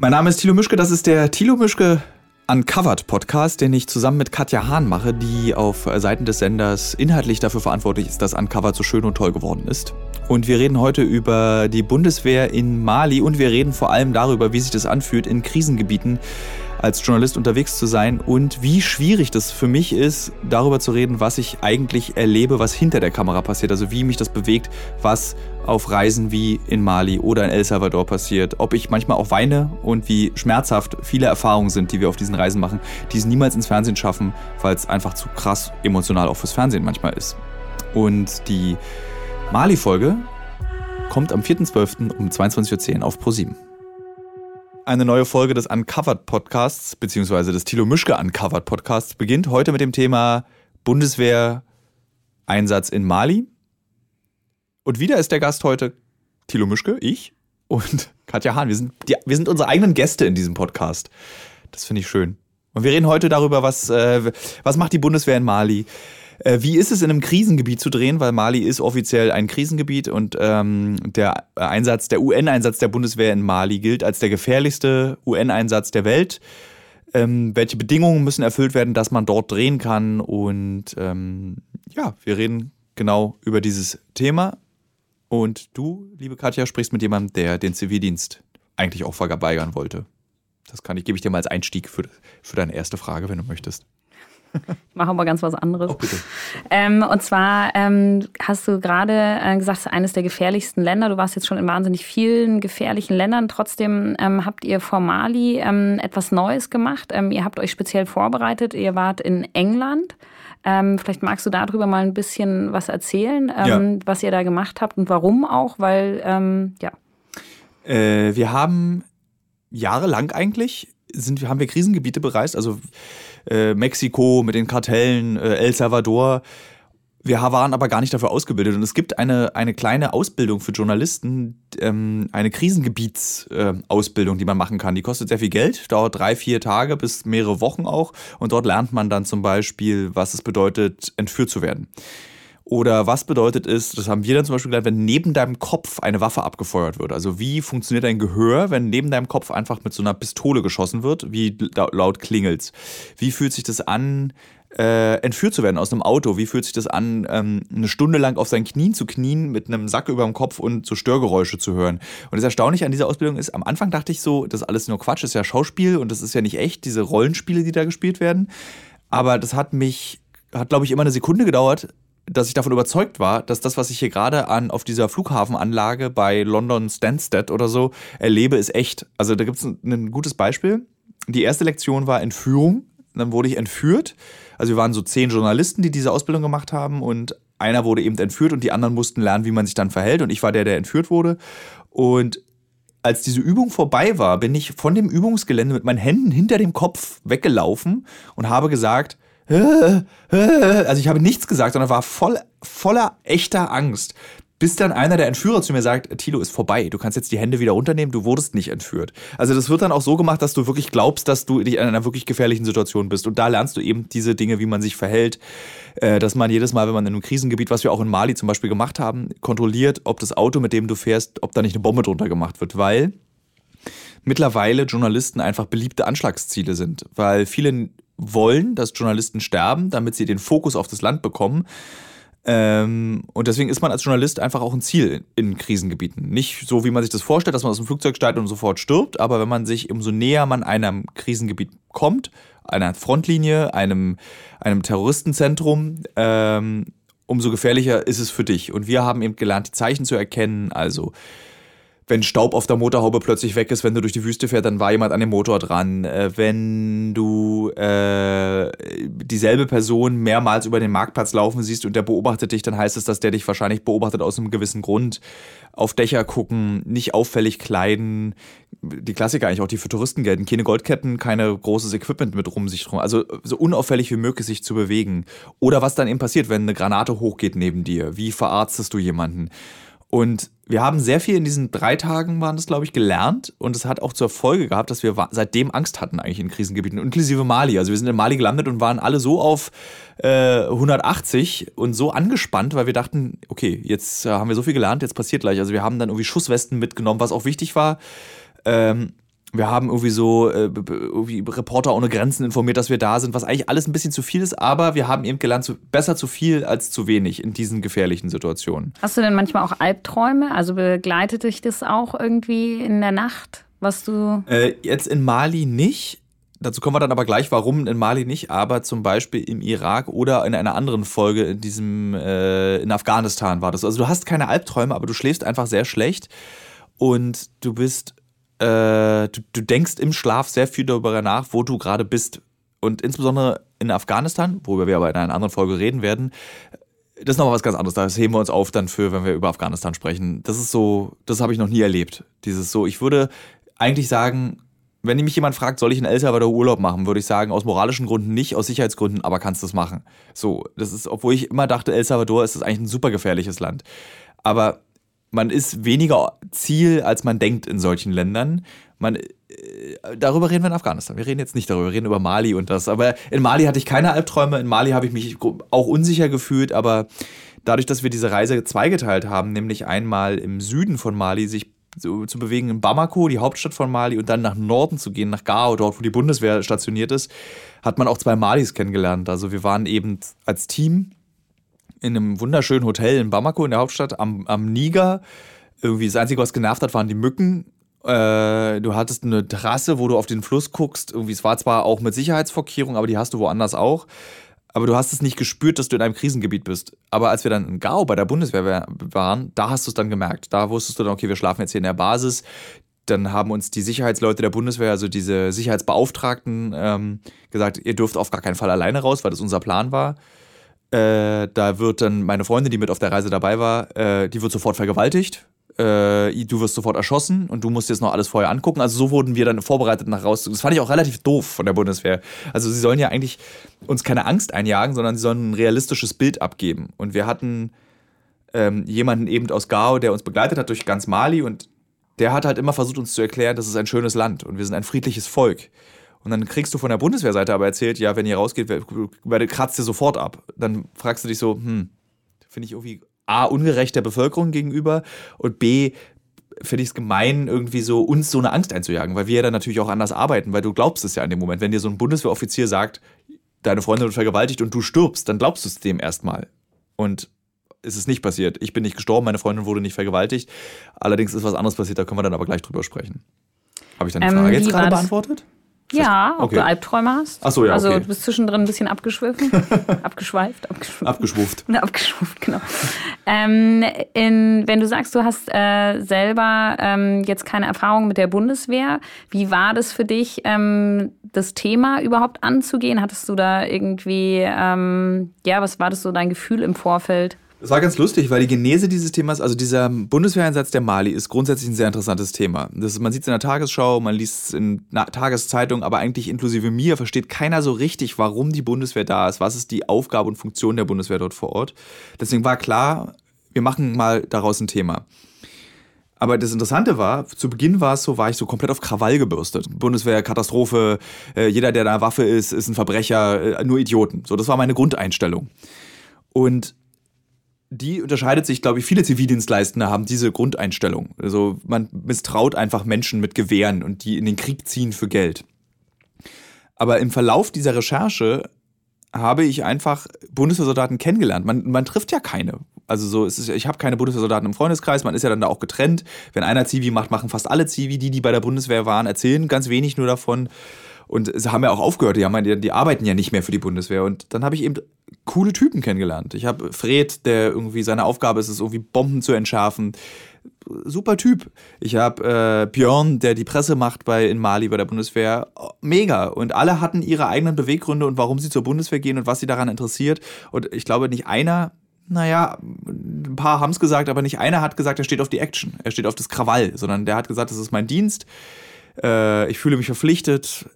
Mein Name ist Thilo Mischke, das ist der Thilo Mischke Uncovered Podcast, den ich zusammen mit Katja Hahn mache, die auf Seiten des Senders inhaltlich dafür verantwortlich ist, dass Uncovered so schön und toll geworden ist. Und wir reden heute über die Bundeswehr in Mali und wir reden vor allem darüber, wie sich das anfühlt, in Krisengebieten als Journalist unterwegs zu sein und wie schwierig das für mich ist, darüber zu reden, was ich eigentlich erlebe, was hinter der Kamera passiert, also wie mich das bewegt, was auf Reisen wie in Mali oder in El Salvador passiert, ob ich manchmal auch weine und wie schmerzhaft viele Erfahrungen sind, die wir auf diesen Reisen machen, die es niemals ins Fernsehen schaffen, weil es einfach zu krass emotional auch fürs Fernsehen manchmal ist. Und die Mali-Folge kommt am 4.12. um 22.10 Uhr auf ProSieben. Eine neue Folge des Uncovered Podcasts, beziehungsweise des Thilo Mischke Uncovered Podcasts, beginnt heute mit dem Thema Bundeswehr Einsatz in Mali. Und wieder ist der Gast heute Thilo Mischke, ich und Katja Hahn. Wir sind, die, wir sind unsere eigenen Gäste in diesem Podcast. Das finde ich schön. Und wir reden heute darüber, was, äh, was macht die Bundeswehr in Mali? Äh, wie ist es in einem Krisengebiet zu drehen? Weil Mali ist offiziell ein Krisengebiet und ähm, der Einsatz, der UN-Einsatz der Bundeswehr in Mali gilt als der gefährlichste UN-Einsatz der Welt. Ähm, welche Bedingungen müssen erfüllt werden, dass man dort drehen kann? Und ähm, ja, wir reden genau über dieses Thema. Und du, liebe Katja, sprichst mit jemandem, der den Zivildienst eigentlich auch verweigern wollte. Das kann ich, gebe ich dir mal als Einstieg für, für deine erste Frage, wenn du möchtest. Ich mache aber ganz was anderes. Oh, ähm, und zwar ähm, hast du gerade äh, gesagt, es ist eines der gefährlichsten Länder. Du warst jetzt schon in wahnsinnig vielen gefährlichen Ländern. Trotzdem ähm, habt ihr vor Mali ähm, etwas Neues gemacht. Ähm, ihr habt euch speziell vorbereitet. Ihr wart in England. Ähm, vielleicht magst du darüber mal ein bisschen was erzählen, ja. was ihr da gemacht habt und warum auch, weil, ja. Äh, wir haben jahrelang eigentlich sind, haben wir Krisengebiete bereist, also äh, Mexiko mit den Kartellen, äh, El Salvador. Wir waren aber gar nicht dafür ausgebildet. Und es gibt eine, eine kleine Ausbildung für Journalisten, ähm, eine Krisengebietsausbildung, äh, die man machen kann. Die kostet sehr viel Geld, dauert drei, vier Tage bis mehrere Wochen auch. Und dort lernt man dann zum Beispiel, was es bedeutet, entführt zu werden. Oder was bedeutet es, das haben wir dann zum Beispiel gelernt, wenn neben deinem Kopf eine Waffe abgefeuert wird. Also wie funktioniert dein Gehör, wenn neben deinem Kopf einfach mit so einer Pistole geschossen wird? Wie laut klingelt's? Wie fühlt sich das an, äh, entführt zu werden aus einem Auto? Wie fühlt sich das an, ähm, eine Stunde lang auf seinen Knien zu knien mit einem Sack über dem Kopf und so Störgeräusche zu hören? Und das Erstaunliche an dieser Ausbildung ist, am Anfang dachte ich so, das ist alles nur Quatsch, das ist ja Schauspiel und das ist ja nicht echt, diese Rollenspiele, die da gespielt werden. Aber das hat mich, hat glaube ich immer eine Sekunde gedauert, dass ich davon überzeugt war, dass das, was ich hier gerade an auf dieser Flughafenanlage bei London Stansted oder so erlebe, ist echt. Also da gibt es ein, ein gutes Beispiel. Die erste Lektion war Entführung. Dann wurde ich entführt. Also wir waren so zehn Journalisten, die diese Ausbildung gemacht haben und einer wurde eben entführt und die anderen mussten lernen, wie man sich dann verhält und ich war der, der entführt wurde. Und als diese Übung vorbei war, bin ich von dem Übungsgelände mit meinen Händen hinter dem Kopf weggelaufen und habe gesagt, also ich habe nichts gesagt, sondern war voll, voller echter Angst. Bis dann einer der Entführer zu mir sagt, Tilo ist vorbei, du kannst jetzt die Hände wieder runternehmen, du wurdest nicht entführt. Also das wird dann auch so gemacht, dass du wirklich glaubst, dass du dich in einer wirklich gefährlichen Situation bist. Und da lernst du eben diese Dinge, wie man sich verhält, äh, dass man jedes Mal, wenn man in einem Krisengebiet, was wir auch in Mali zum Beispiel gemacht haben, kontrolliert, ob das Auto, mit dem du fährst, ob da nicht eine Bombe drunter gemacht wird, weil mittlerweile Journalisten einfach beliebte Anschlagsziele sind, weil viele wollen, dass Journalisten sterben, damit sie den Fokus auf das Land bekommen. Ähm, und deswegen ist man als Journalist einfach auch ein Ziel in Krisengebieten. Nicht so, wie man sich das vorstellt, dass man aus dem Flugzeug steigt und sofort stirbt, aber wenn man sich umso näher man einem Krisengebiet kommt, einer Frontlinie, einem, einem Terroristenzentrum, ähm, umso gefährlicher ist es für dich. Und wir haben eben gelernt, die Zeichen zu erkennen, also wenn Staub auf der Motorhaube plötzlich weg ist, wenn du durch die Wüste fährst, dann war jemand an dem Motor dran. Äh, wenn du äh, dieselbe Person mehrmals über den Marktplatz laufen siehst und der beobachtet dich, dann heißt es, dass der dich wahrscheinlich beobachtet aus einem gewissen Grund. Auf Dächer gucken, nicht auffällig kleiden. Die Klassiker eigentlich auch, die für Touristen gelten. Keine Goldketten, keine großes Equipment mit rum sich drum. Also so unauffällig wie möglich sich zu bewegen. Oder was dann eben passiert, wenn eine Granate hochgeht neben dir. Wie verarztest du jemanden? Und wir haben sehr viel in diesen drei Tagen, waren das, glaube ich, gelernt. Und es hat auch zur Folge gehabt, dass wir seitdem Angst hatten eigentlich in Krisengebieten, inklusive Mali. Also wir sind in Mali gelandet und waren alle so auf äh, 180 und so angespannt, weil wir dachten, okay, jetzt äh, haben wir so viel gelernt, jetzt passiert gleich. Also wir haben dann irgendwie Schusswesten mitgenommen, was auch wichtig war. Ähm, wir haben irgendwie so äh, irgendwie Reporter ohne Grenzen informiert, dass wir da sind, was eigentlich alles ein bisschen zu viel ist, aber wir haben eben gelernt, zu, besser zu viel als zu wenig in diesen gefährlichen Situationen. Hast du denn manchmal auch Albträume? Also begleitet dich das auch irgendwie in der Nacht, was du. Äh, jetzt in Mali nicht. Dazu kommen wir dann aber gleich, warum in Mali nicht, aber zum Beispiel im Irak oder in einer anderen Folge in diesem äh, in Afghanistan war das. Also du hast keine Albträume, aber du schläfst einfach sehr schlecht und du bist äh, du, du denkst im Schlaf sehr viel darüber nach, wo du gerade bist. Und insbesondere in Afghanistan, worüber wir aber in einer anderen Folge reden werden, das ist noch was ganz anderes. Das heben wir uns auf dann für, wenn wir über Afghanistan sprechen. Das ist so, das habe ich noch nie erlebt. Dieses so, ich würde eigentlich sagen, wenn mich jemand fragt, soll ich in El Salvador Urlaub machen, würde ich sagen, aus moralischen Gründen nicht, aus Sicherheitsgründen, aber kannst du es machen. So, das ist, obwohl ich immer dachte, El Salvador ist das eigentlich ein super gefährliches Land. Aber man ist weniger Ziel, als man denkt in solchen Ländern. Man, äh, darüber reden wir in Afghanistan. Wir reden jetzt nicht darüber, wir reden über Mali und das. Aber in Mali hatte ich keine Albträume. In Mali habe ich mich auch unsicher gefühlt, aber dadurch, dass wir diese Reise zweigeteilt haben, nämlich einmal im Süden von Mali sich zu, zu, bewegen in Bamako, die Hauptstadt von Mali, und dann nach Norden zu gehen, nach Gao, dort, wo die Bundeswehr stationiert ist, hat man auch zwei Malis kennengelernt. Also wir waren eben als Team in einem wunderschönen Hotel in Bamako, in der Hauptstadt, am, am Niger. Irgendwie das Einzige, was genervt hat, waren die Mücken. Äh, du hattest eine Terrasse, wo du auf den Fluss guckst. Irgendwie, es war zwar auch mit Sicherheitsvorkehrungen, aber die hast du woanders auch. Aber du hast es nicht gespürt, dass du in einem Krisengebiet bist. Aber als wir dann in Gao bei der Bundeswehr waren, da hast du es dann gemerkt. Da wusstest du dann, okay, wir schlafen jetzt hier in der Basis. Dann haben uns die Sicherheitsleute der Bundeswehr, also diese Sicherheitsbeauftragten, ähm, gesagt, ihr dürft auf gar keinen Fall alleine raus, weil das unser Plan war. Äh, da wird dann meine Freundin, die mit auf der Reise dabei war, äh, die wird sofort vergewaltigt. Äh, du wirst sofort erschossen und du musst jetzt noch alles vorher angucken. Also so wurden wir dann vorbereitet nach raus. Das fand ich auch relativ doof von der Bundeswehr. Also sie sollen ja eigentlich uns keine Angst einjagen, sondern sie sollen ein realistisches Bild abgeben. Und wir hatten ähm, jemanden eben aus Gao, der uns begleitet hat durch ganz Mali und der hat halt immer versucht, uns zu erklären, das ist ein schönes Land und wir sind ein friedliches Volk. Und dann kriegst du von der Bundeswehrseite aber erzählt, ja, wenn ihr rausgeht, kratzt ihr sofort ab. Dann fragst du dich so, hm, finde ich irgendwie A, ungerecht der Bevölkerung gegenüber und B, finde ich es gemein, irgendwie so uns so eine Angst einzujagen, weil wir ja dann natürlich auch anders arbeiten, weil du glaubst es ja in dem Moment. Wenn dir so ein Bundeswehroffizier sagt, deine Freundin wird vergewaltigt und du stirbst, dann glaubst du es dem erstmal. Und es ist nicht passiert. Ich bin nicht gestorben, meine Freundin wurde nicht vergewaltigt. Allerdings ist was anderes passiert, da können wir dann aber gleich drüber sprechen. Habe ich deine Frage ähm, jetzt gerade beantwortet? Ja, ob okay. du Albträume hast. Ach so, ja. Also okay. du bist zwischendrin ein bisschen abgeschwiffen. abgeschweift, abgeschwuft. Abgeschwuft. abgeschwuft, genau. Ähm, in, wenn du sagst, du hast äh, selber ähm, jetzt keine Erfahrung mit der Bundeswehr, wie war das für dich, ähm, das Thema überhaupt anzugehen? Hattest du da irgendwie, ähm, ja, was war das so dein Gefühl im Vorfeld? Das war ganz lustig, weil die Genese dieses Themas, also dieser Bundeswehreinsatz der Mali, ist grundsätzlich ein sehr interessantes Thema. Das, man sieht es in der Tagesschau, man liest es in Tageszeitungen, aber eigentlich inklusive mir versteht keiner so richtig, warum die Bundeswehr da ist, was ist die Aufgabe und Funktion der Bundeswehr dort vor Ort. Deswegen war klar, wir machen mal daraus ein Thema. Aber das Interessante war, zu Beginn war es so, war ich so komplett auf Krawall gebürstet. Bundeswehr, Katastrophe, äh, jeder, der da Waffe ist, ist ein Verbrecher, äh, nur Idioten. So, das war meine Grundeinstellung. Und die unterscheidet sich, glaube ich, viele Zivildienstleistende haben diese Grundeinstellung. Also man misstraut einfach Menschen mit Gewehren und die in den Krieg ziehen für Geld. Aber im Verlauf dieser Recherche habe ich einfach Bundeswehrsoldaten kennengelernt. Man, man trifft ja keine. Also so, ist, ich habe keine Bundeswehrsoldaten im Freundeskreis, man ist ja dann da auch getrennt. Wenn einer Zivi macht, machen fast alle Zivi. Die, die bei der Bundeswehr waren, erzählen ganz wenig nur davon. Und sie haben ja auch aufgehört, die, haben, die, die arbeiten ja nicht mehr für die Bundeswehr. Und dann habe ich eben coole Typen kennengelernt. Ich habe Fred, der irgendwie seine Aufgabe ist es, irgendwie Bomben zu entschärfen. Super Typ. Ich habe äh, Björn, der die Presse macht bei in Mali bei der Bundeswehr. Mega. Und alle hatten ihre eigenen Beweggründe und warum sie zur Bundeswehr gehen und was sie daran interessiert. Und ich glaube, nicht einer naja, ein paar haben es gesagt, aber nicht einer hat gesagt, er steht auf die Action, er steht auf das Krawall, sondern der hat gesagt, das ist mein Dienst, äh, ich fühle mich verpflichtet,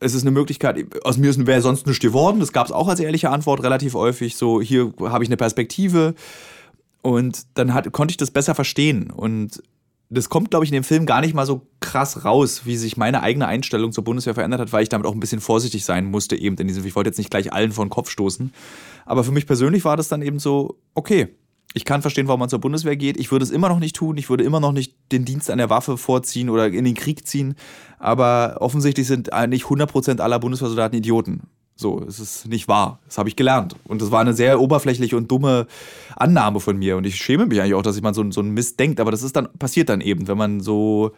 es ist eine Möglichkeit, aus mir wäre sonst nichts geworden. Das gab es auch als ehrliche Antwort relativ häufig. So, hier habe ich eine Perspektive. Und dann hat, konnte ich das besser verstehen. Und das kommt, glaube ich, in dem Film gar nicht mal so krass raus, wie sich meine eigene Einstellung zur Bundeswehr verändert hat, weil ich damit auch ein bisschen vorsichtig sein musste, eben in diesem, ich wollte jetzt nicht gleich allen vor den Kopf stoßen. Aber für mich persönlich war das dann eben so, okay, Ich kann verstehen, warum man zur Bundeswehr geht. Ich würde es immer noch nicht tun. Ich würde immer noch nicht den Dienst an der Waffe vorziehen oder in den Krieg ziehen. Aber offensichtlich sind eigentlich 100% aller Bundeswehrsoldaten Idioten. So, es ist nicht wahr. Das habe ich gelernt. Und das war eine sehr oberflächliche und dumme Annahme von mir. Und ich schäme mich eigentlich auch, dass mal so, so einen Mist denkt. Aber das ist dann, passiert dann eben, wenn man so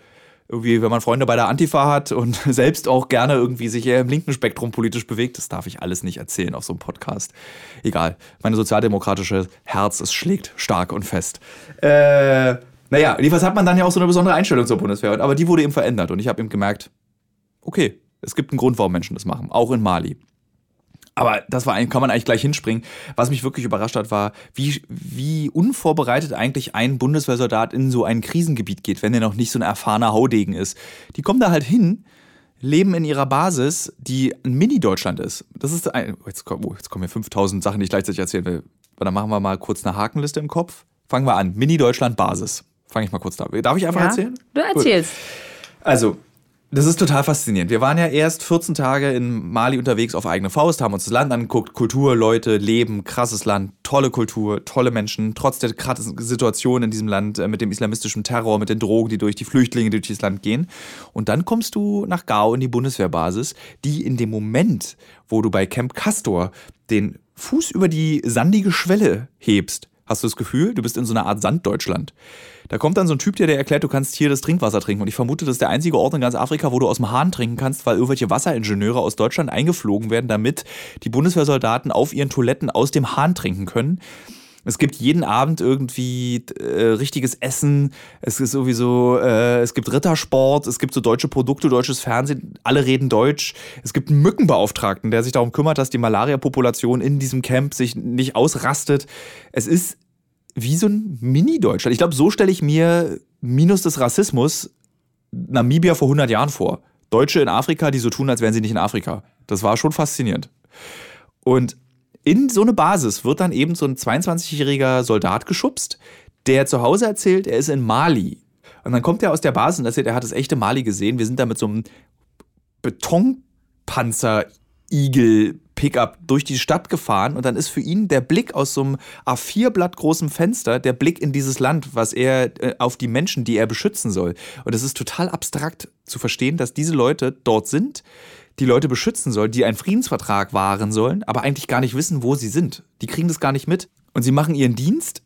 irgendwie, wenn man Freunde bei der Antifa hat und selbst auch gerne irgendwie sich eher im linken Spektrum politisch bewegt, das darf ich alles nicht erzählen auf so einem Podcast. Egal. Meine sozialdemokratische Herz, es schlägt stark und fest. Äh, naja, jedenfalls hat man dann ja auch so eine besondere Einstellung zur Bundeswehr. Aber die wurde eben verändert und ich habe eben gemerkt, okay, es gibt einen Grund, warum Menschen das machen, auch in Mali. Aber das war, kann man eigentlich gleich hinspringen. Was mich wirklich überrascht hat, war, wie, wie unvorbereitet eigentlich ein Bundeswehrsoldat in so ein Krisengebiet geht, wenn er noch nicht so ein erfahrener Haudegen ist. Die kommen da halt hin, leben in ihrer Basis, die ein Mini-Deutschland ist. Das ist ein, oh, jetzt, oh, jetzt kommen mir 5000 Sachen, die ich gleichzeitig erzählen will. Dann machen wir mal kurz eine Hakenliste im Kopf. Fangen wir an. Mini-Deutschland-Basis. Fange ich mal kurz da. Darf ich einfach ja, erzählen? Du erzählst. Also, das ist total faszinierend. Wir waren ja erst 14 Tage in Mali unterwegs auf eigene Faust, haben uns das Land angeguckt, Kultur, Leute, Leben, krasses Land, tolle Kultur, tolle Menschen, trotz der krassen Situation in diesem Land äh, mit dem islamistischen Terror, mit den Drogen, die durch die Flüchtlinge durch das Land gehen. Und dann kommst du nach Gao in die Bundeswehrbasis, die in dem Moment, wo du bei Camp Castor den Fuß über die sandige Schwelle hebst, hast du das Gefühl, du bist in so einer Art Sanddeutschland. Da kommt dann so ein Typ, der dir erklärt, du kannst hier das Trinkwasser trinken. Und ich vermute, das ist der einzige Ort in ganz Afrika, wo du aus dem Hahn trinken kannst, weil irgendwelche Wasseringenieure aus Deutschland eingeflogen werden, damit die Bundeswehrsoldaten auf ihren Toiletten aus dem Hahn trinken können. Es gibt jeden Abend irgendwie äh, richtiges Essen. Es ist sowieso, äh, es gibt Rittersport, es gibt so deutsche Produkte, deutsches Fernsehen, alle reden Deutsch. Es gibt einen Mückenbeauftragten, der sich darum kümmert, dass die Malaria-Population in diesem Camp sich nicht ausrastet. Es ist wie so ein Mini-Deutschland. Ich glaube, so stelle ich mir minus des Rassismus Namibia vor 100 Jahren vor. Deutsche in Afrika, die so tun, als wären sie nicht in Afrika. Das war schon faszinierend. Und in so eine Basis wird dann eben so ein 22-jähriger Soldat geschubst, der zu Hause erzählt, er ist in Mali. Und dann kommt er aus der Basis und erzählt, er hat das echte Mali gesehen. Wir sind da mit so einem Betonpanzer Igel Pickup durch die Stadt gefahren und dann ist für ihn der Blick aus so einem A4-Blatt großem Fenster der Blick in dieses Land, was er äh, auf die Menschen, die er beschützen soll. Und es ist total abstrakt zu verstehen, dass diese Leute dort sind, die Leute beschützen sollen, die einen Friedensvertrag wahren sollen, aber eigentlich gar nicht wissen, wo sie sind. Die kriegen das gar nicht mit. Und sie machen ihren Dienst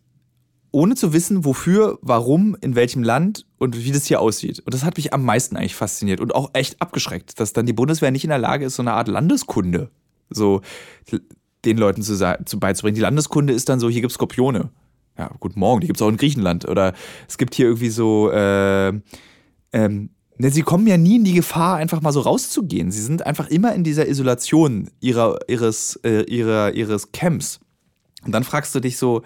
ohne zu wissen, wofür, warum, in welchem Land und wie das hier aussieht. Und das hat mich am meisten eigentlich fasziniert und auch echt abgeschreckt, dass dann die Bundeswehr nicht in der Lage ist, so eine Art Landeskunde so den Leuten zu, zu beizubringen. Die Landeskunde ist dann so, hier gibt es Skorpione. Ja, guten Morgen, die gibt es auch in Griechenland. Oder es gibt hier irgendwie so, äh, ähm, sie kommen ja nie in die Gefahr, einfach mal so rauszugehen. Sie sind einfach immer in dieser Isolation ihrer, ihres, äh, ihrer, ihres Camps. Und dann fragst du dich so,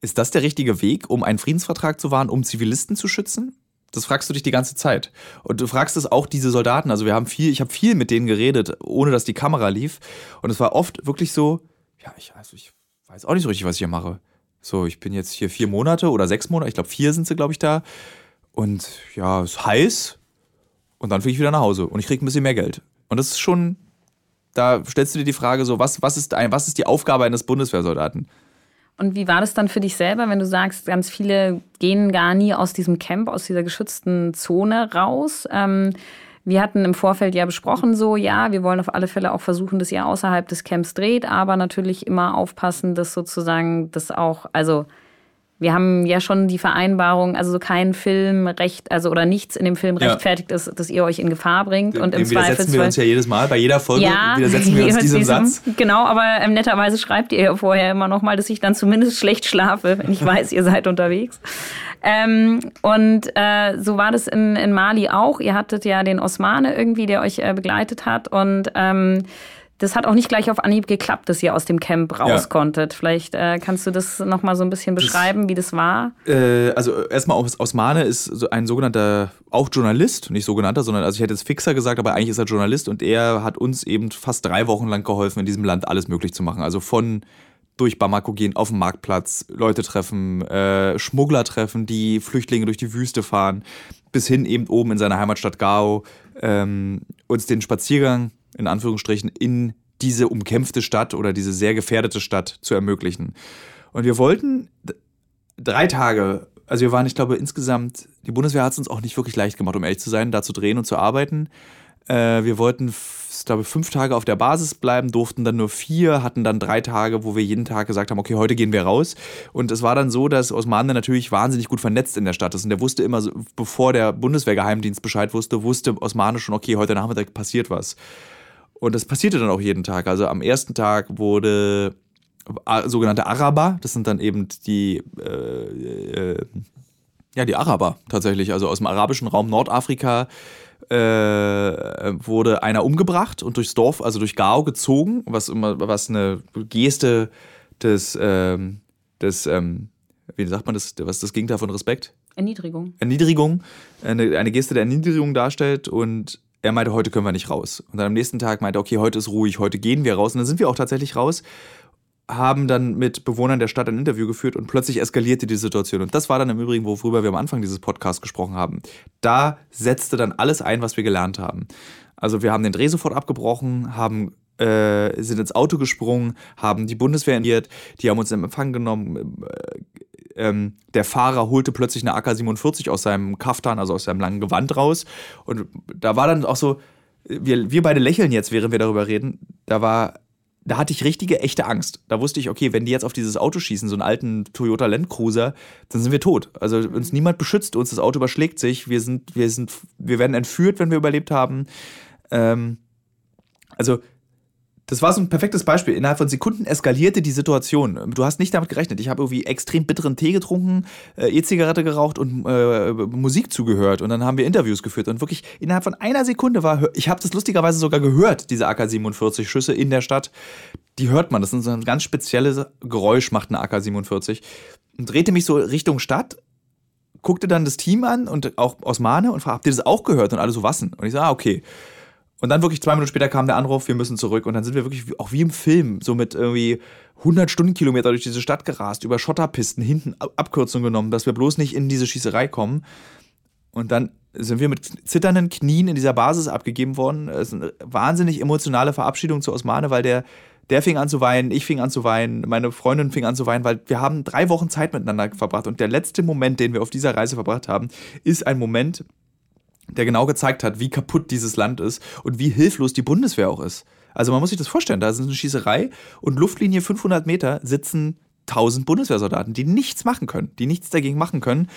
ist das der richtige Weg, um einen Friedensvertrag zu wahren, um Zivilisten zu schützen? Das fragst du dich die ganze Zeit. Und du fragst es auch diese Soldaten. Also wir haben viel, ich habe viel mit denen geredet, ohne dass die Kamera lief. Und es war oft wirklich so, ja, ich, also ich weiß auch nicht so richtig, was ich hier mache. So, ich bin jetzt hier vier Monate oder sechs Monate, ich glaube vier sind sie, glaube ich, da. Und ja, es ist heiß. Und dann fliege ich wieder nach Hause und ich kriege ein bisschen mehr Geld. Und das ist schon, da stellst du dir die Frage so, was, was, ist, was ist die Aufgabe eines Bundeswehrsoldaten? Und wie war das dann für dich selber, wenn du sagst, ganz viele gehen gar nie aus diesem Camp, aus dieser geschützten Zone raus? Ähm, wir hatten im Vorfeld ja besprochen, so, ja, wir wollen auf alle Fälle auch versuchen, dass ihr außerhalb des Camps dreht, aber natürlich immer aufpassen, dass sozusagen das auch, also wir haben ja schon die Vereinbarung, also kein Filmrecht, also oder nichts in dem Film rechtfertigt ist, dass ihr euch in Gefahr bringt. Und im widersetzen wir uns ja jedes Mal, bei jeder Folge ja, widersetzen wir uns diesem Satz. Genau, aber ähm, netterweise schreibt ihr ja vorher immer noch mal, dass ich dann zumindest schlecht schlafe, wenn ich weiß, ihr seid unterwegs. Ähm, und äh, so war das in, in Mali auch. Ihr hattet ja den Osmane irgendwie, der euch äh, begleitet hat und ähm, das hat auch nicht gleich auf Anhieb geklappt, dass ihr aus dem Camp raus ja. konntet. Vielleicht äh, kannst du das nochmal so ein bisschen beschreiben, das, wie das war? Äh, also erstmal aus, Osmane ist so ein sogenannter, auch Journalist, nicht sogenannter, sondern also ich hätte jetzt Fixer gesagt, aber eigentlich ist er Journalist und er hat uns eben fast drei Wochen lang geholfen, in diesem Land alles möglich zu machen. Also von durch Bamako gehen, auf dem Marktplatz, Leute treffen, äh, Schmuggler treffen, die Flüchtlinge durch die Wüste fahren, bis hin eben oben in seiner Heimatstadt Gao, ähm, uns den Spaziergang in Anführungsstrichen, in diese umkämpfte Stadt oder diese sehr gefährdete Stadt zu ermöglichen. Und wir wollten drei Tage. Also wir waren, ich glaube, insgesamt, die Bundeswehr hat es uns auch nicht wirklich leicht gemacht, um ehrlich zu sein, da zu drehen und zu arbeiten. Äh, wir wollten, ich glaube, fünf Tage auf der Basis bleiben, durften dann nur vier, hatten dann drei Tage, wo wir jeden Tag gesagt haben, okay, heute gehen wir raus. Und es war dann so, dass Osmane natürlich wahnsinnig gut vernetzt in der Stadt ist. Und der wusste immer, bevor der Bundeswehrgeheimdienst Bescheid wusste, wusste Osmane schon, okay, heute Nachmittag passiert was. Und das passierte dann auch jeden Tag. Also am ersten Tag wurde äh, sogenannte Araber, das sind dann eben die, äh, äh, ja, die Araber tatsächlich, also aus dem arabischen Raum Nordafrika äh, wurde einer umgebracht und durchs Dorf, also durch Gao gezogen, was immer, was eine Geste des, ähm, des ähm, wie sagt man das, was ist das Gegenteil von Respekt? Erniedrigung. Erniedrigung, eine, eine Geste der Erniedrigung darstellt und er meinte, heute können wir nicht raus. Und dann am nächsten Tag meinte er, okay, heute ist ruhig, heute gehen wir raus. Und dann sind wir auch tatsächlich raus haben dann mit Bewohnern der Stadt ein Interview geführt und plötzlich eskalierte die Situation. Und das war dann im Übrigen, worüber wir am Anfang dieses Podcasts gesprochen haben. Da setzte dann alles ein, was wir gelernt haben. Also wir haben den Dreh sofort abgebrochen, haben äh, sind ins Auto gesprungen, haben die Bundeswehr engiert, die haben uns in Empfang genommen. Äh, ähm, der Fahrer holte plötzlich eine AK-47 aus seinem Kaftan, also aus seinem langen Gewand raus. Und da war dann auch so, wir, wir beide lächeln jetzt, während wir darüber reden. Da war da hatte ich richtige, echte Angst. Da wusste ich, okay, wenn die jetzt auf dieses Auto schießen, so einen alten Toyota Land Cruiser, dann sind wir tot. Also uns niemand beschützt, uns das Auto überschlägt sich, wir sind, wir sind, wir werden entführt, wenn wir überlebt haben. Ähm, also das war so ein perfektes Beispiel. Innerhalb von Sekunden eskalierte die Situation. Du hast nicht damit gerechnet. Ich habe irgendwie extrem bitteren Tee getrunken, äh, E-Zigarette geraucht und äh, Musik zugehört. Und dann haben wir Interviews geführt. Und wirklich innerhalb von einer Sekunde war, ich habe das lustigerweise sogar gehört, diese AK-47 Schüsse in der Stadt. Die hört man. Das ist so ein ganz spezielles Geräusch, macht eine AK-47. Und drehte mich so Richtung Stadt guckte dann das Team an und auch Osmane und fragte, habt ihr das auch gehört? Und alle so, was denn? Und ich so, ah, okay. Und dann wirklich zwei Minuten später kam der Anruf, wir müssen zurück. Und dann sind wir wirklich auch wie im Film, so mit irgendwie 100 Stundenkilometer durch diese Stadt gerast, über Schotterpisten, hinten Abkürzungen genommen, dass wir bloß nicht in diese Schießerei kommen. Und dann sind wir mit zitternden Knien in dieser Basis abgegeben worden. Es ist eine wahnsinnig emotionale Verabschiedung zu Osmane, weil der, der fing an zu weinen, ich fing an zu weinen, meine Freundin fing an zu weinen, weil wir haben drei Wochen Zeit miteinander verbracht. Und der letzte Moment, den wir auf dieser Reise verbracht haben, ist ein Moment, der genau gezeigt hat, wie kaputt dieses Land ist und wie hilflos die Bundeswehr auch ist. Also man muss sich das vorstellen, da ist eine Schießerei und Luftlinie 500 Meter sitzen 1000 Bundeswehrsoldaten, die nichts machen können, die nichts dagegen machen können,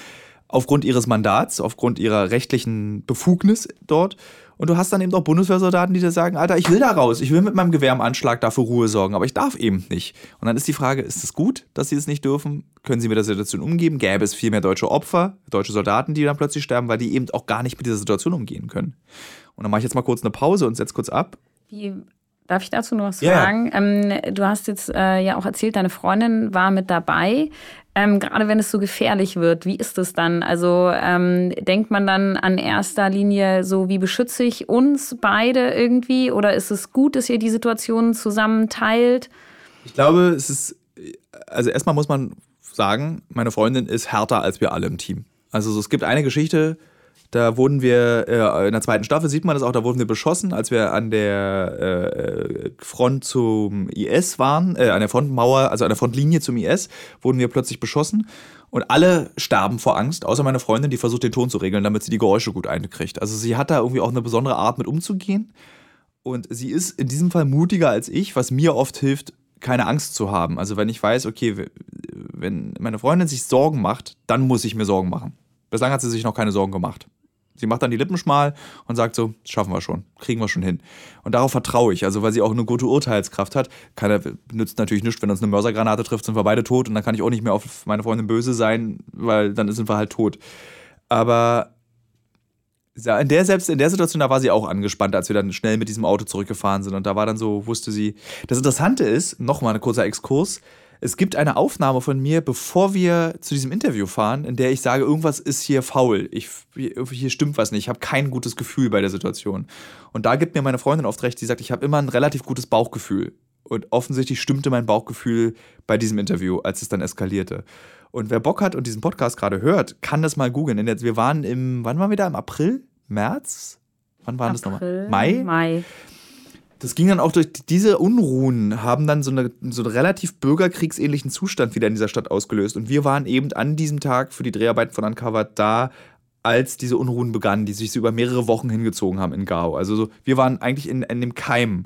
aufgrund ihres Mandats, aufgrund ihrer rechtlichen Befugnis dort. Und du hast dann eben auch Bundeswehrsoldaten, die dir sagen, Alter, ich will da raus, ich will mit meinem Gewehr im Anschlag dafür Ruhe sorgen, aber ich darf eben nicht. Und dann ist die Frage, ist es gut, dass sie es nicht dürfen? Können sie mit der Situation umgehen? Gäbe es viel mehr deutsche Opfer, deutsche Soldaten, die dann plötzlich sterben, weil die eben auch gar nicht mit dieser Situation umgehen können? Und dann mache ich jetzt mal kurz eine Pause und setze kurz ab. Wie Darf ich dazu noch was fragen? Ja. Ähm, du hast jetzt äh, ja auch erzählt, deine Freundin war mit dabei. Ähm, gerade wenn es so gefährlich wird, wie ist es dann? Also ähm, denkt man dann an erster Linie so, wie beschütze ich uns beide irgendwie? Oder ist es gut, dass ihr die Situation zusammen teilt? Ich glaube, es ist, also erstmal muss man sagen, meine Freundin ist härter als wir alle im Team. Also es gibt eine Geschichte, da wurden wir, äh, in der zweiten Staffel sieht man das auch, da wurden wir beschossen, als wir an der äh, Front zum IS waren, äh, an der Frontmauer, also an der Frontlinie zum IS, wurden wir plötzlich beschossen. Und alle starben vor Angst, außer meine Freundin, die versucht, den Ton zu regeln, damit sie die Geräusche gut einkriegt. Also sie hat da irgendwie auch eine besondere Art mit umzugehen. Und sie ist in diesem Fall mutiger als ich, was mir oft hilft, keine Angst zu haben. Also wenn ich weiß, okay, wenn meine Freundin sich Sorgen macht, dann muss ich mir Sorgen machen. Bislang hat sie sich noch keine Sorgen gemacht. Sie macht dann die Lippen schmal und sagt so, schaffen wir schon, kriegen wir schon hin. Und darauf vertraue ich, also weil sie auch eine gute Urteilskraft hat. Keiner nützt natürlich nichts, wenn uns eine Mörsergranate trifft, sind wir beide tot und dann kann ich auch nicht mehr auf meine Freundin böse sein, weil dann sind wir halt tot. Aber in der, selbst in der Situation, da war sie auch angespannt, als wir dann schnell mit diesem Auto zurückgefahren sind. Und da war dann so, wusste sie. Das Interessante ist, nochmal ein kurzer Exkurs, es gibt eine Aufnahme von mir, bevor wir zu diesem Interview fahren, in der ich sage, irgendwas ist hier faul. Ich, hier stimmt was nicht. Ich habe kein gutes Gefühl bei der Situation. Und da gibt mir meine Freundin oft recht, die sagt, ich habe immer ein relativ gutes Bauchgefühl. Und offensichtlich stimmte mein Bauchgefühl bei diesem Interview, als es dann eskalierte. Und wer Bock hat und diesen Podcast gerade hört, kann das mal googeln. Wir waren im, wann waren wir da? Im April? März? Wann waren das nochmal? Mai? Mai. Das ging dann auch durch diese Unruhen, haben dann so, eine, so einen relativ bürgerkriegsähnlichen Zustand wieder in dieser Stadt ausgelöst. Und wir waren eben an diesem Tag für die Dreharbeiten von Uncovered da, als diese Unruhen begannen, die sich so über mehrere Wochen hingezogen haben in Gao. Also so, wir waren eigentlich in, in dem Keim.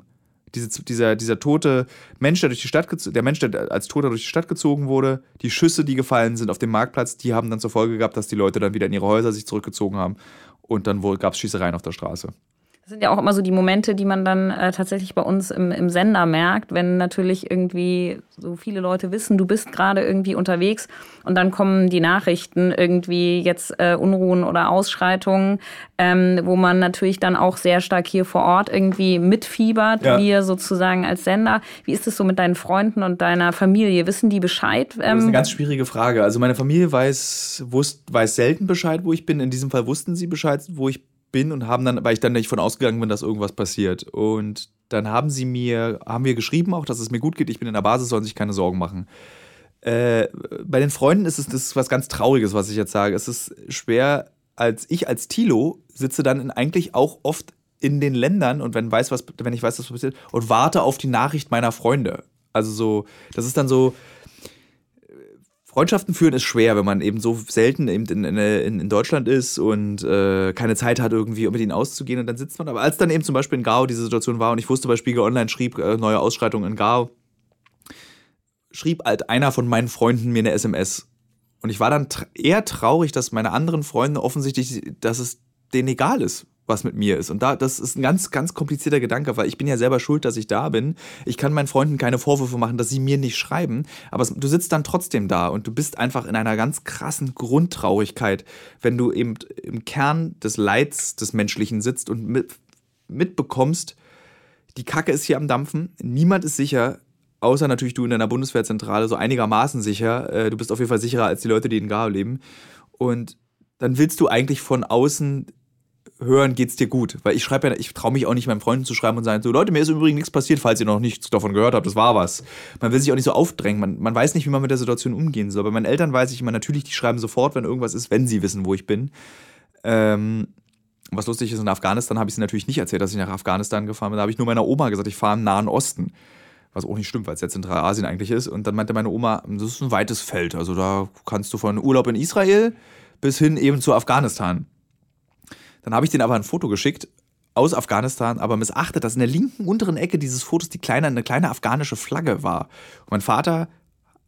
Diese, dieser, dieser tote Mensch, der durch die Stadt der Mensch, der als Toter durch die Stadt gezogen wurde, die Schüsse, die gefallen sind auf dem Marktplatz, die haben dann zur Folge gehabt, dass die Leute dann wieder in ihre Häuser sich zurückgezogen haben und dann gab es Schießereien auf der Straße. Das sind ja auch immer so die Momente, die man dann äh, tatsächlich bei uns im, im Sender merkt, wenn natürlich irgendwie so viele Leute wissen, du bist gerade irgendwie unterwegs und dann kommen die Nachrichten irgendwie jetzt äh, Unruhen oder Ausschreitungen, ähm, wo man natürlich dann auch sehr stark hier vor Ort irgendwie mitfiebert, ja. wir sozusagen als Sender. Wie ist es so mit deinen Freunden und deiner Familie? Wissen die Bescheid? Ähm, das ist eine ähm, ganz schwierige Frage. Also meine Familie weiß, wusst, weiß selten Bescheid, wo ich bin. In diesem Fall wussten sie Bescheid, wo ich bin bin und haben dann, weil ich dann nicht von ausgegangen bin, dass irgendwas passiert. Und dann haben sie mir, haben wir geschrieben auch, dass es mir gut geht, ich bin in der Basis, sollen sich keine Sorgen machen. Äh, bei den Freunden ist es das ist was ganz Trauriges, was ich jetzt sage. Es ist schwer, als ich als Tilo sitze dann in, eigentlich auch oft in den Ländern und wenn weiß was, wenn ich weiß, was passiert und warte auf die Nachricht meiner Freunde. Also so, das ist dann so, Freundschaften führen ist schwer, wenn man eben so selten eben in, in, in Deutschland ist und äh, keine Zeit hat, irgendwie mit ihnen auszugehen. Und dann sitzt man. Aber als dann eben zum Beispiel in Gao diese Situation war und ich wusste, bei Spiegel Online schrieb äh, neue Ausschreitungen in Gao, schrieb halt einer von meinen Freunden mir eine SMS. Und ich war dann eher traurig, dass meine anderen Freunde offensichtlich, dass es denen egal ist, was mit mir ist. Und da, das ist ein ganz, ganz komplizierter Gedanke, weil ich bin ja selber schuld, dass ich da bin. Ich kann meinen Freunden keine Vorwürfe machen, dass sie mir nicht schreiben. Aber du sitzt dann trotzdem da und du bist einfach in einer ganz krassen Grundtraurigkeit, wenn du eben im Kern des Leids des Menschlichen sitzt und mit, mitbekommst, die Kacke ist hier am Dampfen, niemand ist sicher, außer natürlich du in deiner Bundeswehrzentrale, so einigermaßen sicher. Äh, du bist auf jeden Fall sicherer als die Leute, die in Gao leben. Und dann willst du eigentlich von außen hören, geht's dir gut. Weil ich schreibe ja, ich traue mich auch nicht meinen Freunden zu schreiben und sagen, so Leute, mir ist übrigens nichts passiert, falls ihr noch nichts davon gehört habt, das war was. Man will sich auch nicht so aufdrängen, man, man weiß nicht, wie man mit der Situation umgehen soll. Bei meinen Eltern weiß ich immer, natürlich, die schreiben sofort, wenn irgendwas ist, wenn sie wissen, wo ich bin. Ähm, was lustig ist, in Afghanistan habe ich sie natürlich nicht erzählt, dass ich nach Afghanistan gefahren bin. Da habe ich nur meiner Oma gesagt, ich fahre im Nahen Osten. Was auch nicht stimmt, weil es ja Zentralasien eigentlich ist. Und dann meinte meine Oma, das ist ein weites Feld. Also da kannst du von Urlaub in Israel bis hin eben zu Afghanistan. Dann habe ich denen aber ein Foto geschickt aus Afghanistan, aber missachtet, dass in der linken unteren Ecke dieses Fotos die kleine, eine kleine afghanische Flagge war. Und mein Vater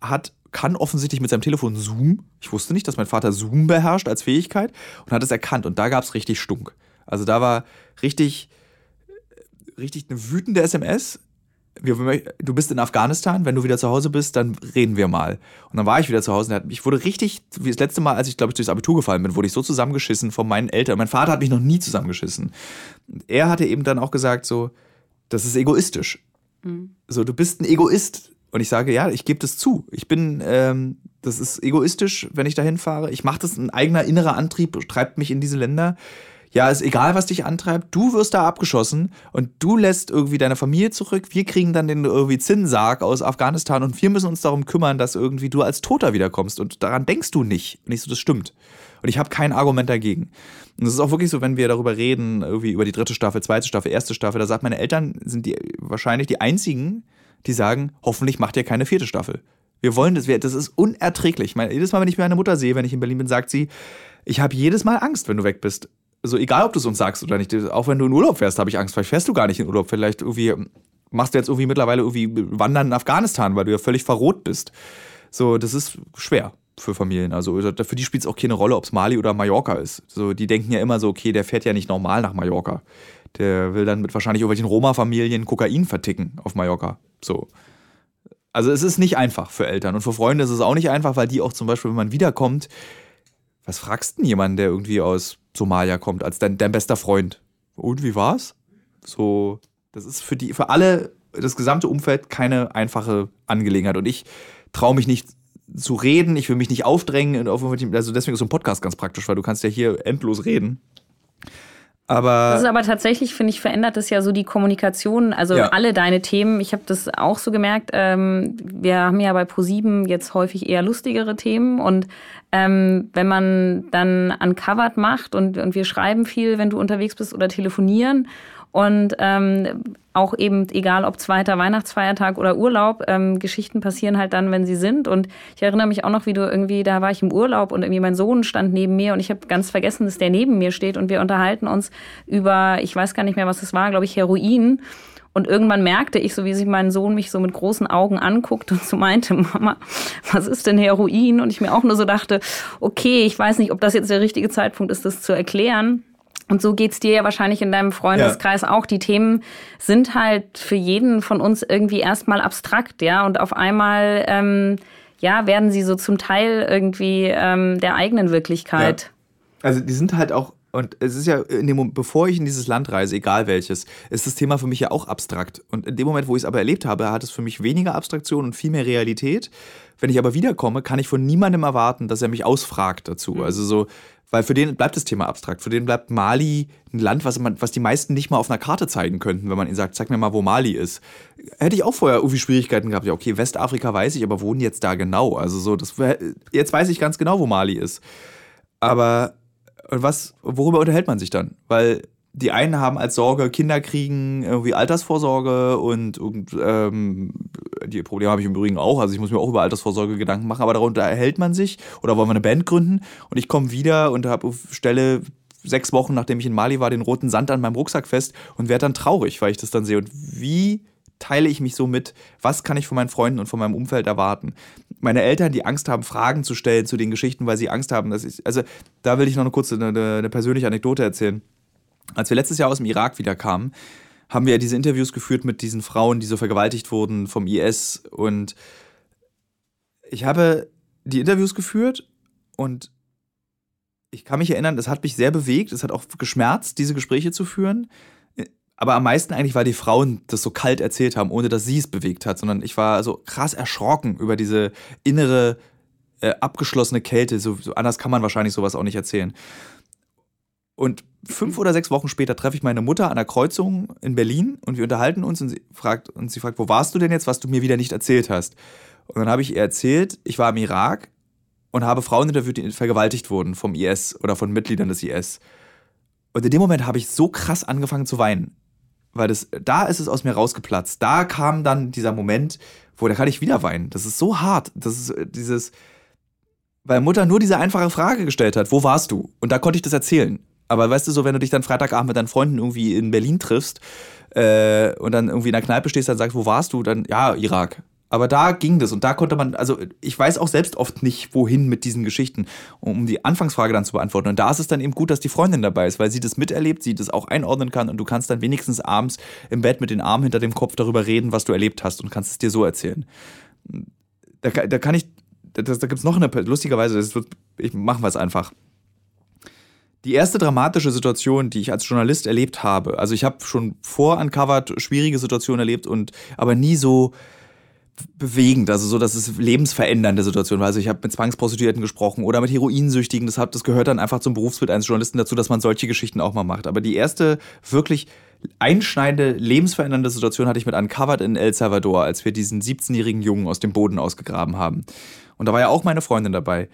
hat kann offensichtlich mit seinem Telefon Zoom. Ich wusste nicht, dass mein Vater Zoom beherrscht als Fähigkeit und hat es erkannt. Und da gab es richtig Stunk. Also da war richtig, richtig eine wütende SMS wir, du bist in Afghanistan, wenn du wieder zu Hause bist, dann reden wir mal. Und dann war ich wieder zu Hause und ich wurde richtig, wie das letzte Mal, als ich glaube ich durchs Abitur gefallen bin, wurde ich so zusammengeschissen von meinen Eltern. Mein Vater hat mich noch nie zusammengeschissen. Er hatte eben dann auch gesagt so, das ist egoistisch. Mhm. So, du bist ein Egoist. Und ich sage, ja, ich gebe das zu. Ich bin, ähm, das ist egoistisch, wenn ich dahin fahre. Ich mache das, ein eigener innerer Antrieb treibt mich in diese Länder ja, ist egal, was dich antreibt, du wirst da abgeschossen und du lässt irgendwie deine Familie zurück. Wir kriegen dann den irgendwie Zinnsarg aus Afghanistan und wir müssen uns darum kümmern, dass irgendwie du als Toter wiederkommst. Und daran denkst du nicht. Nicht so, das stimmt. Und ich habe kein Argument dagegen. Und es ist auch wirklich so, wenn wir darüber reden, irgendwie über die dritte Staffel, zweite Staffel, erste Staffel, da sagt meine Eltern, sind die wahrscheinlich die einzigen, die sagen, hoffentlich macht ihr keine vierte Staffel. Wir wollen das, das ist unerträglich. Meine, jedes Mal, wenn ich meine Mutter sehe, wenn ich in Berlin bin, sagt sie, ich habe jedes Mal Angst, wenn du weg bist so egal, ob du es uns sagst oder nicht, auch wenn du in Urlaub fährst, habe ich Angst. Vielleicht fährst du gar nicht in Urlaub. Vielleicht irgendwie machst du jetzt irgendwie mittlerweile irgendwie Wandern in Afghanistan, weil du ja völlig verroht bist. So, das ist schwer für Familien. Also für die spielt es auch keine Rolle, ob es Mali oder Mallorca ist. So, die denken ja immer so, okay, der fährt ja nicht normal nach Mallorca. Der will dann mit wahrscheinlich irgendwelchen Roma-Familien Kokain verticken auf Mallorca. So. Also es ist nicht einfach für Eltern. Und für Freunde ist es auch nicht einfach, weil die auch zum Beispiel, wenn man wiederkommt, was fragst du denn jemanden, der irgendwie aus Somalia kommt, als dein, dein bester Freund? Und wie war's? So, das ist für die, für alle, das gesamte Umfeld keine einfache Angelegenheit. Und ich traue mich nicht zu reden, ich will mich nicht aufdrängen. Also deswegen ist so ein Podcast ganz praktisch, weil du kannst ja hier endlos reden. Aber das ist aber tatsächlich, finde ich, verändert es ja so die Kommunikation. Also ja. alle deine Themen. Ich habe das auch so gemerkt. Ähm, wir haben ja bei ProSieben jetzt häufig eher lustigere Themen und ähm, wenn man dann uncovered macht und, und wir schreiben viel, wenn du unterwegs bist oder telefonieren Und ähm, auch eben, egal ob zweiter Weihnachtsfeiertag oder Urlaub, ähm, Geschichten passieren halt dann, wenn sie sind. Und ich erinnere mich auch noch, wie du irgendwie, da war ich im Urlaub und irgendwie mein Sohn stand neben mir und ich habe ganz vergessen, dass der neben mir steht und wir unterhalten uns über, ich weiß gar nicht mehr, was es war, glaube ich, Heroin. Und irgendwann merkte ich, so wie sich mein Sohn mich so mit großen Augen anguckt und so meinte, Mama, was ist denn Heroin? Und ich mir auch nur so dachte, okay, ich weiß nicht, ob das jetzt der richtige Zeitpunkt ist, das zu erklären. Und so geht's dir ja wahrscheinlich in deinem Freundeskreis ja. auch. Die Themen sind halt für jeden von uns irgendwie erstmal abstrakt, ja. Und auf einmal, ähm, ja, werden sie so zum Teil irgendwie ähm, der eigenen Wirklichkeit. Ja. Also die sind halt auch und es ist ja, in dem Moment, bevor ich in dieses Land reise, egal welches, ist das Thema für mich ja auch abstrakt. Und in dem Moment, wo ich es aber erlebt habe, hat es für mich weniger Abstraktion und viel mehr Realität. Wenn ich aber wiederkomme, kann ich von niemandem erwarten, dass er mich ausfragt dazu. Mhm. Also so, weil für den bleibt das Thema abstrakt. Für den bleibt Mali ein Land, was, man, was die meisten nicht mal auf einer Karte zeigen könnten, wenn man ihnen sagt, zeig mir mal, wo Mali ist. Hätte ich auch vorher irgendwie Schwierigkeiten gehabt. Ja, okay, Westafrika weiß ich, aber wohnen jetzt da genau? Also so, das, jetzt weiß ich ganz genau, wo Mali ist. Aber was, worüber unterhält man sich dann? Weil die einen haben als Sorge Kinder kriegen, irgendwie Altersvorsorge und, und ähm, die Probleme habe ich im Übrigen auch. Also ich muss mir auch über Altersvorsorge Gedanken machen, aber darunter erhält man sich oder wollen wir eine Band gründen und ich komme wieder und habe stelle sechs Wochen, nachdem ich in Mali war, den roten Sand an meinem Rucksack fest und werde dann traurig, weil ich das dann sehe. Und wie teile ich mich so mit, was kann ich von meinen Freunden und von meinem Umfeld erwarten. Meine Eltern, die Angst haben, Fragen zu stellen zu den Geschichten, weil sie Angst haben, dass ich, also da will ich noch eine kurze, eine, eine persönliche Anekdote erzählen. Als wir letztes Jahr aus dem Irak wieder kamen, haben wir ja diese Interviews geführt mit diesen Frauen, die so vergewaltigt wurden vom IS und ich habe die Interviews geführt und ich kann mich erinnern, das hat mich sehr bewegt, es hat auch geschmerzt, diese Gespräche zu führen. Aber am meisten eigentlich, weil die Frauen das so kalt erzählt haben, ohne dass sie es bewegt hat, sondern ich war so krass erschrocken über diese innere, äh, abgeschlossene Kälte. So, so, anders kann man wahrscheinlich sowas auch nicht erzählen. Und fünf oder sechs Wochen später treffe ich meine Mutter an der Kreuzung in Berlin und wir unterhalten uns und sie fragt, und sie fragt, wo warst du denn jetzt, was du mir wieder nicht erzählt hast? Und dann habe ich ihr erzählt, ich war im Irak und habe Frauen interviewt, die vergewaltigt wurden vom IS oder von Mitgliedern des IS. Und in dem Moment habe ich so krass angefangen zu weinen weil das, da ist es aus mir rausgeplatzt. Da kam dann dieser Moment, wo da kann ich wieder weinen. Das ist so hart. Das ist äh, dieses, weil Mutter nur diese einfache Frage gestellt hat, wo warst du? Und da konnte ich das erzählen. Aber weißt du, so wenn du dich dann Freitagabend mit deinen Freunden irgendwie in Berlin triffst äh, und dann irgendwie in der Kneipe stehst, dann sagst, wo warst du? Dann, ja, Irak. Aber da ging das und da konnte man, also ich weiß auch selbst oft nicht, wohin mit diesen Geschichten, um die Anfangsfrage dann zu beantworten. Und da ist es dann eben gut, dass die Freundin dabei ist, weil sie das miterlebt, sie das auch einordnen kann und du kannst dann wenigstens abends im Bett mit den Armen hinter dem Kopf darüber reden, was du erlebt hast und kannst es dir so erzählen. Da, da kann ich, das, da gibt es noch eine, lustigerweise, das wird, ich, machen wir es einfach. Die erste dramatische Situation, die ich als Journalist erlebt habe, also ich habe schon vor Uncovered schwierige Situationen erlebt und aber nie so, bewegend, also so, dass es lebensverändernde Situation war. Also ich habe mit Zwangsprostituierten gesprochen oder mit Heroinsüchtigen. Das, hat, das gehört dann einfach zum Berufsbild eines Journalisten dazu, dass man solche Geschichten auch mal macht. Aber die erste wirklich einschneidende, lebensverändernde Situation hatte ich mit Uncovered in El Salvador, als wir diesen 17-jährigen Jungen aus dem Boden ausgegraben haben. Und da war ja auch meine Freundin dabei.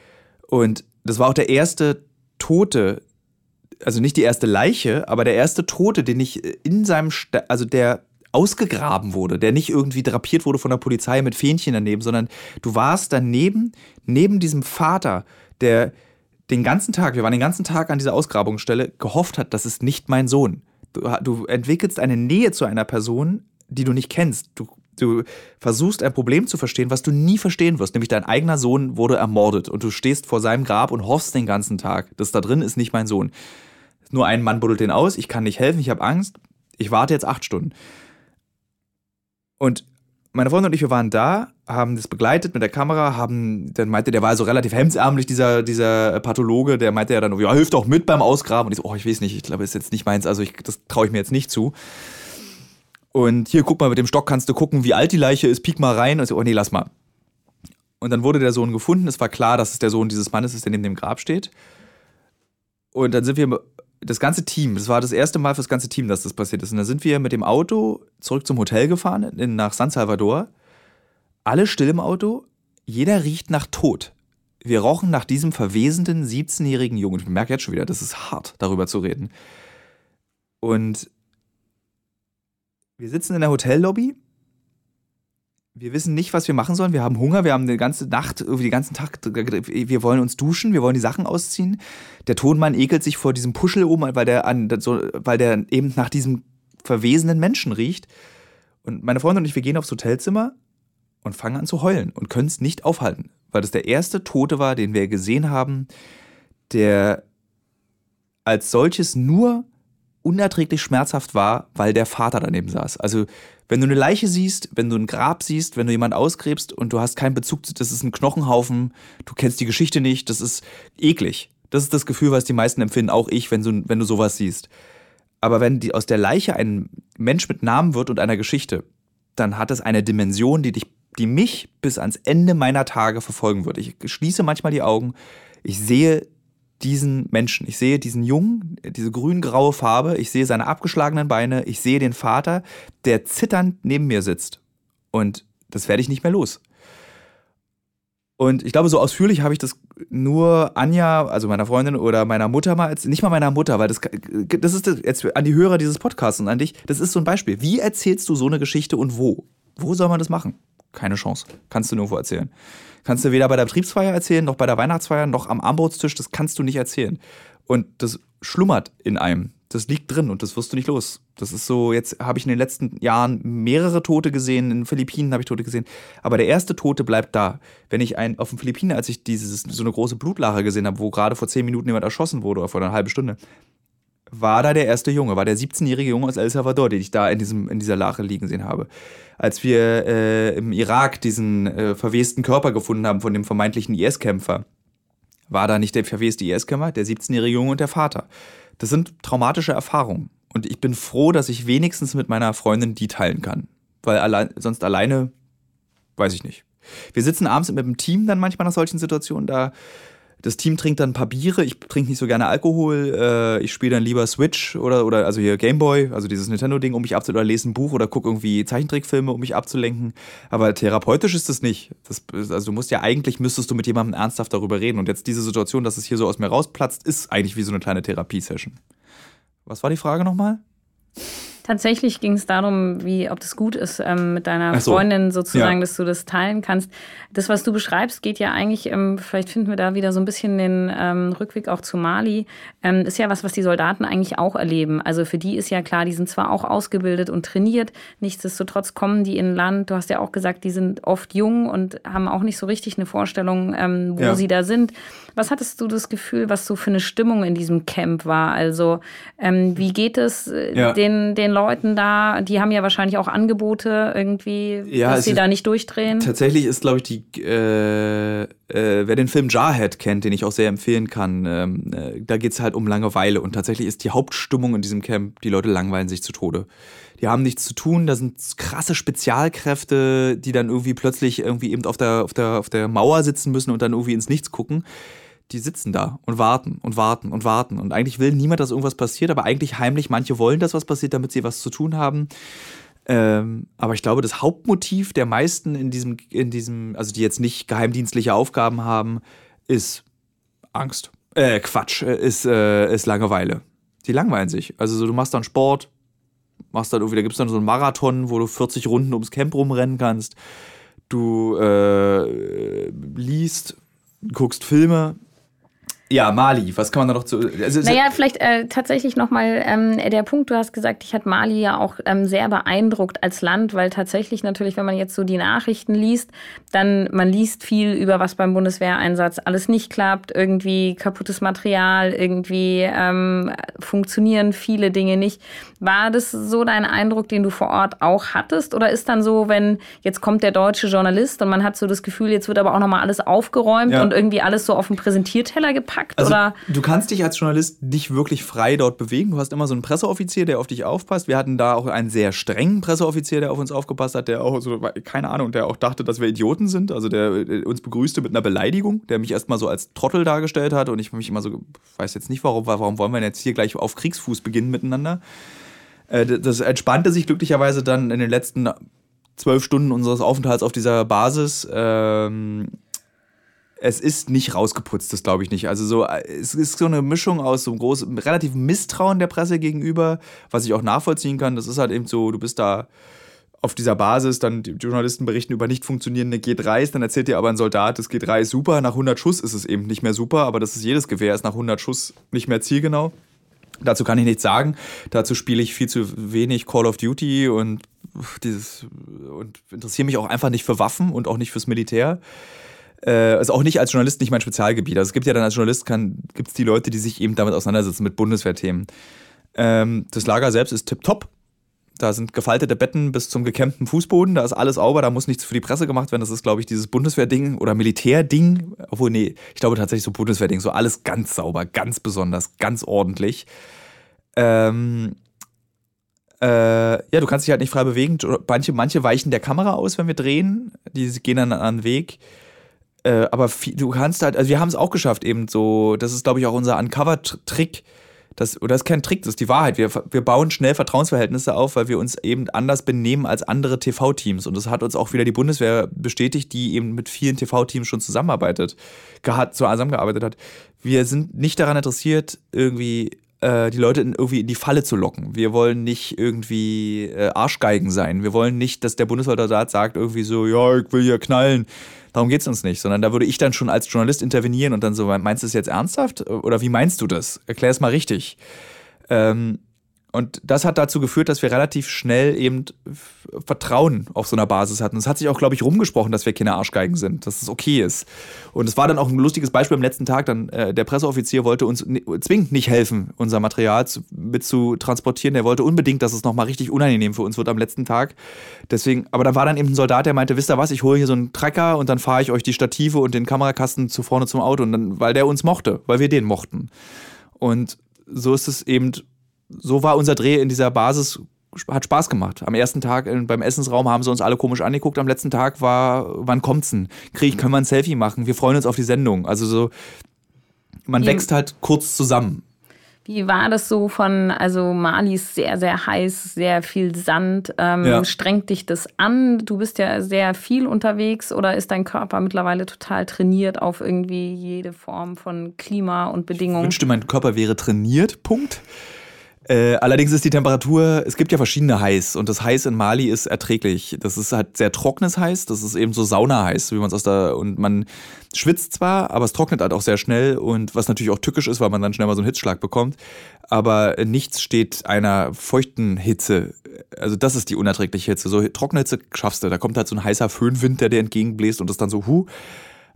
Und das war auch der erste Tote, also nicht die erste Leiche, aber der erste Tote, den ich in seinem, Sta also der ausgegraben wurde, der nicht irgendwie drapiert wurde von der Polizei mit Fähnchen daneben, sondern du warst daneben, neben diesem Vater, der den ganzen Tag, wir waren den ganzen Tag an dieser Ausgrabungsstelle, gehofft hat, das ist nicht mein Sohn. Du, du entwickelst eine Nähe zu einer Person, die du nicht kennst. Du, du versuchst ein Problem zu verstehen, was du nie verstehen wirst, nämlich dein eigener Sohn wurde ermordet und du stehst vor seinem Grab und hoffst den ganzen Tag, das da drin ist nicht mein Sohn. Nur ein Mann buddelt den aus, ich kann nicht helfen, ich habe Angst, ich warte jetzt acht Stunden. Und meine Freundin und ich, wir waren da, haben das begleitet mit der Kamera, haben, dann meinte, der war so relativ hemdsärmlich, dieser, dieser Pathologe, der meinte ja dann, ja, hilft doch mit beim Ausgraben. Und ich so, oh, ich weiß nicht, ich glaube, das ist jetzt nicht meins, also ich, das traue ich mir jetzt nicht zu. Und hier, guck mal, mit dem Stock kannst du gucken, wie alt die Leiche ist, piek mal rein. Und ich so, oh nee, lass mal. Und dann wurde der Sohn gefunden. Es war klar, dass es der Sohn dieses Mannes ist, der neben dem Grab steht. Und dann sind wir das ganze Team, das war das erste Mal für das ganze Team, dass das passiert ist. Und dann sind wir mit dem Auto zurück zum Hotel gefahren, in, nach San Salvador. Alle still im Auto, jeder riecht nach Tod. Wir rochen nach diesem verwesenden 17-jährigen Jungen. Ich merke jetzt schon wieder, das ist hart, darüber zu reden. Und Wir sitzen in der Hotellobby. Wir wissen nicht, was wir machen sollen. Wir haben Hunger. Wir haben die ganze Nacht, irgendwie den ganzen Tag. Wir wollen uns duschen. Wir wollen die Sachen ausziehen. Der Tonmann ekelt sich vor diesem Puschel oben, weil der, an, so, weil der eben nach diesem verwesenen Menschen riecht. Und meine Freundin und ich, wir gehen aufs Hotelzimmer und fangen an zu heulen und können es nicht aufhalten, weil das der erste Tote war, den wir gesehen haben, der als solches nur unerträglich schmerzhaft war, weil der Vater daneben saß. Also wenn du eine Leiche siehst, wenn du ein Grab siehst, wenn du jemanden ausgräbst und du hast keinen Bezug, zu, das ist ein Knochenhaufen, du kennst die Geschichte nicht, das ist eklig. Das ist das Gefühl, was die meisten empfinden, auch ich, wenn du, wenn du sowas siehst. Aber wenn die, aus der Leiche ein Mensch mit Namen wird und einer Geschichte, dann hat es eine Dimension, die dich, die mich bis ans Ende meiner Tage verfolgen wird. Ich schließe manchmal die Augen, ich sehe diesen Menschen. Ich sehe diesen Jungen, diese grün-graue Farbe, ich sehe seine abgeschlagenen Beine, ich sehe den Vater, der zitternd neben mir sitzt. Und das werde ich nicht mehr los. Und ich glaube, so ausführlich habe ich das nur Anja, also meiner Freundin oder meiner Mutter mal, nicht mal meiner Mutter, weil das, das ist jetzt an die Hörer dieses Podcasts und an dich, das ist so ein Beispiel. Wie erzählst du so eine Geschichte und wo? Wo soll man das machen? Keine Chance. Kannst du nirgendwo erzählen. Kannst du weder bei der Betriebsfeier erzählen, noch bei der Weihnachtsfeier, noch am Armbrotstisch. Das kannst du nicht erzählen. Und das schlummert in einem. Das liegt drin und das wirst du nicht los. Das ist so, jetzt habe ich in den letzten Jahren mehrere Tote gesehen, in den Philippinen habe ich Tote gesehen, aber der erste Tote bleibt da. Wenn ich ein, auf den Philippinen, als ich dieses, so eine große Blutlache gesehen habe, wo gerade vor zehn Minuten jemand erschossen wurde oder vor einer halben Stunde, war da der erste Junge, war der 17-jährige Junge aus El Salvador, den ich da in, diesem, in dieser Lache liegen sehen habe. Als wir äh, im Irak diesen äh, verwesten Körper gefunden haben von dem vermeintlichen IS-Kämpfer, war da nicht der verweste IS-Kämpfer, der 17-jährige Junge und der Vater. Das sind traumatische Erfahrungen. Und ich bin froh, dass ich wenigstens mit meiner Freundin die teilen kann. Weil allein, sonst alleine, weiß ich nicht. Wir sitzen abends mit dem Team dann manchmal nach solchen Situationen da das Team trinkt dann ein paar Biere. Ich trinke nicht so gerne Alkohol. Äh, ich spiele dann lieber Switch oder, oder also hier Gameboy, also dieses Nintendo-Ding, um mich abzulenken, oder lese ein Buch oder gucke irgendwie Zeichentrickfilme, um mich abzulenken. Aber therapeutisch ist das nicht. Das, also du musst ja eigentlich, müsstest du mit jemandem ernsthaft darüber reden. Und jetzt diese Situation, dass es hier so aus mir rausplatzt, ist eigentlich wie so eine kleine Therapiesession. Was war die Frage nochmal? Tatsächlich ging es darum, wie, ob das gut ist ähm, mit deiner so. Freundin sozusagen, ja. dass du das teilen kannst. Das, was du beschreibst, geht ja eigentlich, ähm, vielleicht finden wir da wieder so ein bisschen den ähm, Rückweg auch zu Mali, ähm, ist ja was, was die Soldaten eigentlich auch erleben. Also für die ist ja klar, die sind zwar auch ausgebildet und trainiert, nichtsdestotrotz kommen die in ein Land, du hast ja auch gesagt, die sind oft jung und haben auch nicht so richtig eine Vorstellung, ähm, wo ja. sie da sind. Was hattest du das Gefühl, was so für eine Stimmung in diesem Camp war? Also ähm, wie geht es äh, ja. den, den Leuten da? Die haben ja wahrscheinlich auch Angebote irgendwie, ja, dass sie da nicht durchdrehen. Tatsächlich ist, glaube ich, die, äh, äh, wer den Film Jarhead kennt, den ich auch sehr empfehlen kann, ähm, äh, da geht es halt um Langeweile. Und tatsächlich ist die Hauptstimmung in diesem Camp, die Leute langweilen sich zu Tode. Die haben nichts zu tun, da sind krasse Spezialkräfte, die dann irgendwie plötzlich irgendwie eben auf der, auf der, auf der Mauer sitzen müssen und dann irgendwie ins Nichts gucken die sitzen da und warten und warten und warten. Und eigentlich will niemand, dass irgendwas passiert, aber eigentlich heimlich, manche wollen, dass was passiert, damit sie was zu tun haben. Ähm, aber ich glaube, das Hauptmotiv der meisten in diesem, in diesem, also die jetzt nicht geheimdienstliche Aufgaben haben, ist Angst. Äh, Quatsch, äh, ist, äh, ist Langeweile. Die langweilen sich. Also so, du machst dann Sport, machst dann irgendwie, da gibt es dann so einen Marathon, wo du 40 Runden ums Camp rumrennen kannst. Du äh, liest, guckst Filme, ja, Mali, was kann man da noch zu. Also, naja, vielleicht äh, tatsächlich nochmal ähm, der Punkt, du hast gesagt, ich hat Mali ja auch ähm, sehr beeindruckt als Land, weil tatsächlich natürlich, wenn man jetzt so die Nachrichten liest, dann man liest viel über was beim Bundeswehreinsatz alles nicht klappt, irgendwie kaputtes Material, irgendwie ähm, funktionieren viele Dinge nicht. War das so dein Eindruck, den du vor Ort auch hattest? Oder ist dann so, wenn jetzt kommt der deutsche Journalist und man hat so das Gefühl, jetzt wird aber auch nochmal alles aufgeräumt ja. und irgendwie alles so auf den Präsentierteller gepackt? Gepackt? Also, oder? Du kannst dich als Journalist nicht wirklich frei dort bewegen. Du hast immer so einen Presseoffizier, der auf dich aufpasst. Wir hatten da auch einen sehr strengen Presseoffizier, der auf uns aufgepasst hat, der auch so, keine Ahnung, der auch dachte, dass wir Idioten sind. Also der äh, uns begrüßte mit einer Beleidigung, der mich erstmal so als Trottel dargestellt hat und ich mich immer so, weiß jetzt nicht, warum, warum wollen wir jetzt hier gleich auf Kriegsfuß beginnen miteinander. Äh, das entspannte sich glücklicherweise dann in den letzten zwölf Stunden unseres Aufenthalts auf dieser Basis. Ähm, es ist nicht rausgeputzt, das glaube ich nicht. Also so, es ist so eine Mischung aus so einem großen, relativ Misstrauen der Presse gegenüber, was ich auch nachvollziehen kann. Das ist halt eben so, du bist da auf dieser Basis, dann die Journalisten berichten über nicht funktionierende G3s, dann erzählt dir aber ein Soldat, das G3 ist super, nach 100 Schuss ist es eben nicht mehr super, aber das ist jedes Gewehr, ist nach 100 Schuss nicht mehr zielgenau. Dazu kann ich nichts sagen. Dazu spiele ich viel zu wenig Call of Duty und dieses und interessiere mich auch einfach nicht für Waffen und auch nicht fürs Militär. Äh, ist auch nicht als Journalist nicht mein Spezialgebiet. Also es gibt ja dann als Journalist gibt es die Leute, die sich eben damit auseinandersetzen mit Bundeswehrthemen. Ähm, das Lager selbst ist tipptopp. Da sind gefaltete Betten bis zum gekämmten Fußboden, da ist alles sauber, da muss nichts für die Presse gemacht werden. Das ist, glaube ich, dieses Bundeswehrding oder Militärding. Obwohl, nee, ich glaube tatsächlich so Bundeswehrding, so alles ganz sauber, ganz besonders, ganz ordentlich. Ähm, äh, ja, du kannst dich halt nicht frei bewegen. Manche, manche weichen der Kamera aus, wenn wir drehen. Die gehen dann an den Weg. Äh, aber viel, du kannst halt, also wir haben es auch geschafft, eben so, das ist, glaube ich, auch unser Uncover-Trick. Das, oder das ist kein Trick, das ist die Wahrheit. Wir, wir bauen schnell Vertrauensverhältnisse auf, weil wir uns eben anders benehmen als andere TV-Teams. Und das hat uns auch wieder die Bundeswehr bestätigt, die eben mit vielen TV-Teams schon zusammenarbeitet, zusammengearbeitet hat. Wir sind nicht daran interessiert, irgendwie äh, die Leute in, irgendwie in die Falle zu locken. Wir wollen nicht irgendwie äh, Arschgeigen sein. Wir wollen nicht, dass der Bundessoldat sagt irgendwie so, ja, ich will hier knallen. Darum geht es uns nicht, sondern da würde ich dann schon als Journalist intervenieren und dann so, meinst du es jetzt ernsthaft? Oder wie meinst du das? Erklär es mal richtig. Ähm, und das hat dazu geführt, dass wir relativ schnell eben Vertrauen auf so einer Basis hatten. Es hat sich auch, glaube ich, rumgesprochen, dass wir keine Arschgeigen sind, dass es okay ist. Und es war dann auch ein lustiges Beispiel am letzten Tag. Dann äh, der Presseoffizier wollte uns zwingend nicht helfen, unser Material zu, mit zu transportieren. Der wollte unbedingt, dass es nochmal richtig unangenehm für uns wird am letzten Tag. Deswegen, aber da war dann eben ein Soldat, der meinte, wisst ihr was, ich hole hier so einen Trecker und dann fahre ich euch die Stative und den Kamerakasten zu vorne zum Auto. Und dann, weil der uns mochte, weil wir den mochten. Und so ist es eben so war unser Dreh in dieser Basis, hat Spaß gemacht. Am ersten Tag beim Essensraum haben sie uns alle komisch angeguckt. Am letzten Tag war, wann kommt's denn? Krieg, können wir ein Selfie machen? Wir freuen uns auf die Sendung. Also so, man Wie, wächst halt kurz zusammen. Wie war das so von, also Mali ist sehr, sehr heiß, sehr viel Sand. Ähm, ja. Strengt dich das an? Du bist ja sehr viel unterwegs oder ist dein Körper mittlerweile total trainiert auf irgendwie jede Form von Klima und Bedingungen? Ich wünschte, mein Körper wäre trainiert, Punkt. Äh, allerdings ist die Temperatur, es gibt ja verschiedene Heiß und das Heiß in Mali ist erträglich. Das ist halt sehr trockenes Heiß, das ist eben so Sauna-Heiß, wie man es aus der, und man schwitzt zwar, aber es trocknet halt auch sehr schnell und was natürlich auch tückisch ist, weil man dann schnell mal so einen Hitzschlag bekommt, aber nichts steht einer feuchten Hitze. Also das ist die unerträgliche Hitze. So trockene Hitze schaffst du, da kommt halt so ein heißer Föhnwind, der dir entgegenbläst und das dann so, hu.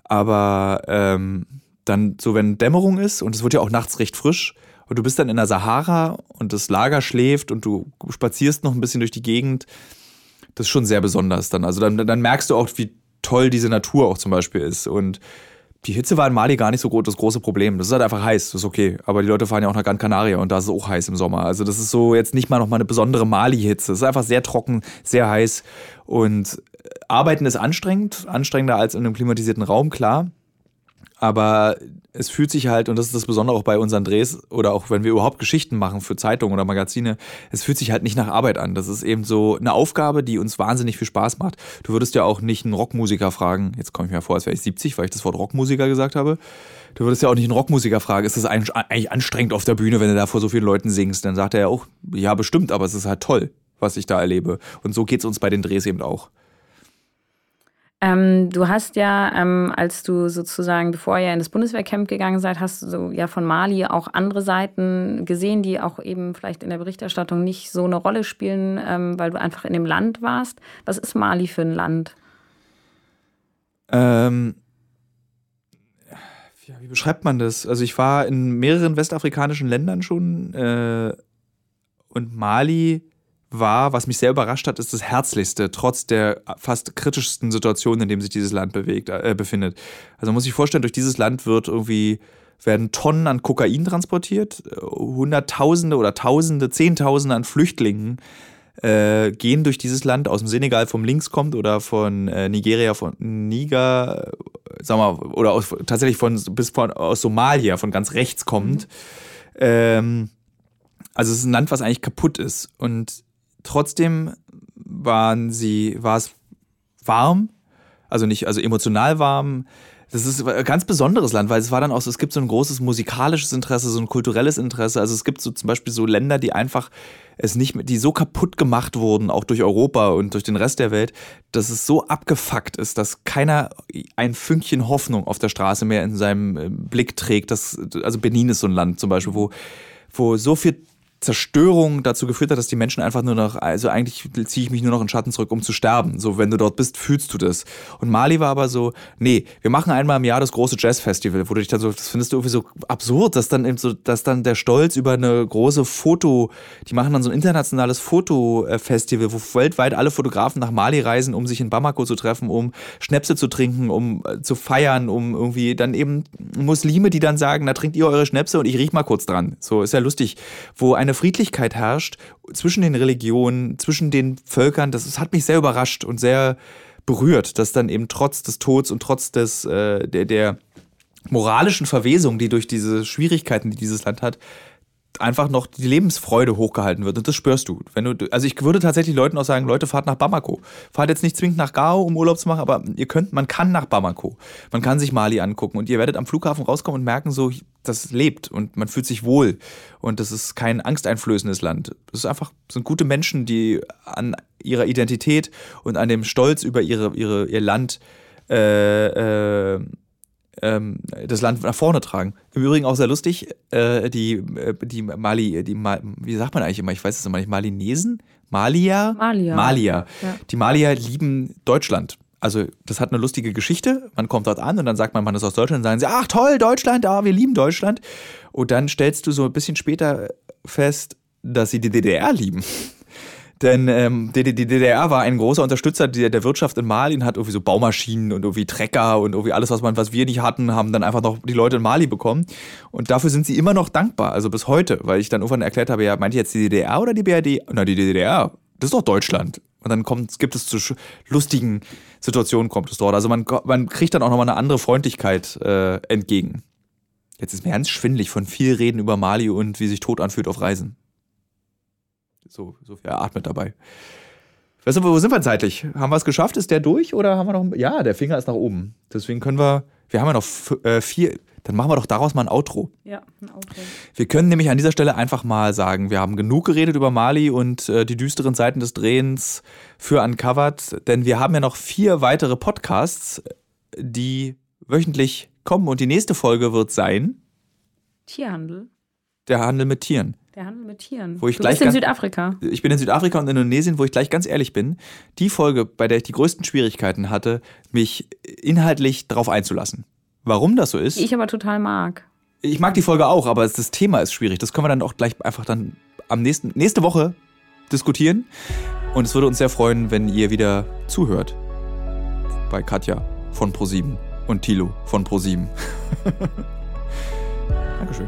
Aber ähm, dann so, wenn Dämmerung ist und es wird ja auch nachts recht frisch, und du bist dann in der Sahara und das Lager schläft und du spazierst noch ein bisschen durch die Gegend. Das ist schon sehr besonders dann. Also dann, dann merkst du auch, wie toll diese Natur auch zum Beispiel ist. Und die Hitze war in Mali gar nicht so das große Problem. Das ist halt einfach heiß, das ist okay. Aber die Leute fahren ja auch nach Gran Canaria und da ist es auch heiß im Sommer. Also das ist so jetzt nicht mal noch mal eine besondere Mali-Hitze. Es ist einfach sehr trocken, sehr heiß. Und Arbeiten ist anstrengend, anstrengender als in einem klimatisierten Raum, klar. Aber es fühlt sich halt, und das ist das Besondere auch bei unseren Drehs oder auch wenn wir überhaupt Geschichten machen für Zeitungen oder Magazine, es fühlt sich halt nicht nach Arbeit an. Das ist eben so eine Aufgabe, die uns wahnsinnig viel Spaß macht. Du würdest ja auch nicht einen Rockmusiker fragen, jetzt komme ich mir vor, als wäre ich 70, weil ich das Wort Rockmusiker gesagt habe. Du würdest ja auch nicht einen Rockmusiker fragen, ist das eigentlich anstrengend auf der Bühne, wenn du da vor so vielen Leuten singst? Dann sagt er ja auch, ja, bestimmt, aber es ist halt toll, was ich da erlebe. Und so geht es uns bei den Drehs eben auch. Ähm, du hast ja, ähm, als du sozusagen, bevor ihr in das Bundeswehrcamp gegangen seid, hast du ja von Mali auch andere Seiten gesehen, die auch eben vielleicht in der Berichterstattung nicht so eine Rolle spielen, ähm, weil du einfach in dem Land warst. Was ist Mali für ein Land? Ähm, ja, wie beschreibt man das? Also ich war in mehreren westafrikanischen Ländern schon äh, und Mali war, was mich sehr überrascht hat, ist das Herzlichste, trotz der fast kritischsten Situation, in dem sich dieses Land bewegt, äh, befindet. Also man muss sich vorstellen, durch dieses Land wird irgendwie werden Tonnen an Kokain transportiert, Hunderttausende oder Tausende, Zehntausende an Flüchtlingen äh, gehen durch dieses Land aus dem Senegal vom links kommt oder von äh, Nigeria, von Niger, äh, sag mal, oder aus, tatsächlich von bis von aus Somalia, von ganz rechts kommt. Mhm. Ähm, also es ist ein Land, was eigentlich kaputt ist. Und Trotzdem waren sie, war es warm, also nicht, also emotional warm. Das ist ein ganz besonderes Land, weil es war dann auch so, es gibt so ein großes musikalisches Interesse, so ein kulturelles Interesse. Also es gibt so zum Beispiel so Länder, die einfach es nicht, die so kaputt gemacht wurden, auch durch Europa und durch den Rest der Welt, dass es so abgefuckt ist, dass keiner ein Fünkchen Hoffnung auf der Straße mehr in seinem äh, Blick trägt. Das, also Benin ist so ein Land zum Beispiel, wo, wo so viel Zerstörung dazu geführt hat, dass die Menschen einfach nur noch, also eigentlich ziehe ich mich nur noch in Schatten zurück, um zu sterben. So, wenn du dort bist, fühlst du das. Und Mali war aber so, nee, wir machen einmal im Jahr das große Jazzfestival, wo du dich dann so, das findest du irgendwie so absurd, dass dann eben so, dass dann der Stolz über eine große Foto, die machen dann so ein internationales Fotofestival, wo weltweit alle Fotografen nach Mali reisen, um sich in Bamako zu treffen, um Schnäpse zu trinken, um äh, zu feiern, um irgendwie dann eben Muslime, die dann sagen, na trinkt ihr eure Schnäpse und ich riech mal kurz dran. So, ist ja lustig, wo ein eine Friedlichkeit herrscht zwischen den Religionen, zwischen den Völkern. Das, das hat mich sehr überrascht und sehr berührt, dass dann eben trotz des Todes und trotz des, äh, der, der moralischen Verwesung, die durch diese Schwierigkeiten, die dieses Land hat, einfach noch die Lebensfreude hochgehalten wird. Und das spürst du. Wenn du, also ich würde tatsächlich Leuten auch sagen, Leute, fahrt nach Bamako. Fahrt jetzt nicht zwingend nach Gao, um Urlaub zu machen, aber ihr könnt, man kann nach Bamako. Man kann sich Mali angucken und ihr werdet am Flughafen rauskommen und merken so, das lebt und man fühlt sich wohl. Und das ist kein angsteinflößendes Land. Es ist einfach, sind gute Menschen, die an ihrer Identität und an dem Stolz über ihre, ihre, ihr Land äh, äh, ähm, das Land nach vorne tragen. Im Übrigen auch sehr lustig, äh, die, äh, die Mali, die Ma wie sagt man eigentlich immer, ich weiß es immer nicht, Malinesen? Malia? Malia. Malia. Ja. Die Malier lieben Deutschland. Also, das hat eine lustige Geschichte. Man kommt dort an und dann sagt man, man ist aus Deutschland und sagen sie, ach toll, Deutschland, ah, wir lieben Deutschland. Und dann stellst du so ein bisschen später fest, dass sie die DDR lieben. Denn ähm, die, die, DDR war ein großer Unterstützer der, der Wirtschaft in Mali und hat irgendwie so Baumaschinen und irgendwie Trecker und irgendwie alles, was man, was wir nicht hatten, haben dann einfach noch die Leute in Mali bekommen. Und dafür sind sie immer noch dankbar, also bis heute, weil ich dann irgendwann erklärt habe, ja, meint ihr jetzt die DDR oder die BRD? Na, die DDR. Das ist doch Deutschland. Und dann kommt, gibt es zu lustigen Situationen, kommt es dort. Also man, man kriegt dann auch nochmal eine andere Freundlichkeit äh, entgegen. Jetzt ist mir ganz schwindlig von viel Reden über Mali und wie sich Tod anfühlt auf Reisen. So, so viel atmet dabei. Weißt du, wo sind wir zeitlich? Haben wir es geschafft? Ist der durch oder haben wir noch. Ja, der Finger ist nach oben. Deswegen können wir. Wir haben ja noch äh, vier. Dann machen wir doch daraus mal ein Outro. Ja, ein Outro. Wir können nämlich an dieser Stelle einfach mal sagen, wir haben genug geredet über Mali und äh, die düsteren Seiten des Drehens für Uncovered, denn wir haben ja noch vier weitere Podcasts, die wöchentlich kommen und die nächste Folge wird sein Tierhandel. Der Handel mit Tieren. Der Handel mit Tieren. Wo ich du gleich bist in Südafrika. Ich bin in Südafrika und Indonesien, wo ich gleich ganz ehrlich bin. Die Folge, bei der ich die größten Schwierigkeiten hatte, mich inhaltlich darauf einzulassen. Warum das so ist? Die ich aber total mag. Ich mag die Folge auch, aber das Thema ist schwierig. Das können wir dann auch gleich einfach dann am nächsten, nächste Woche diskutieren. Und es würde uns sehr freuen, wenn ihr wieder zuhört. Bei Katja von ProSieben und Tilo von ProSieben. Dankeschön.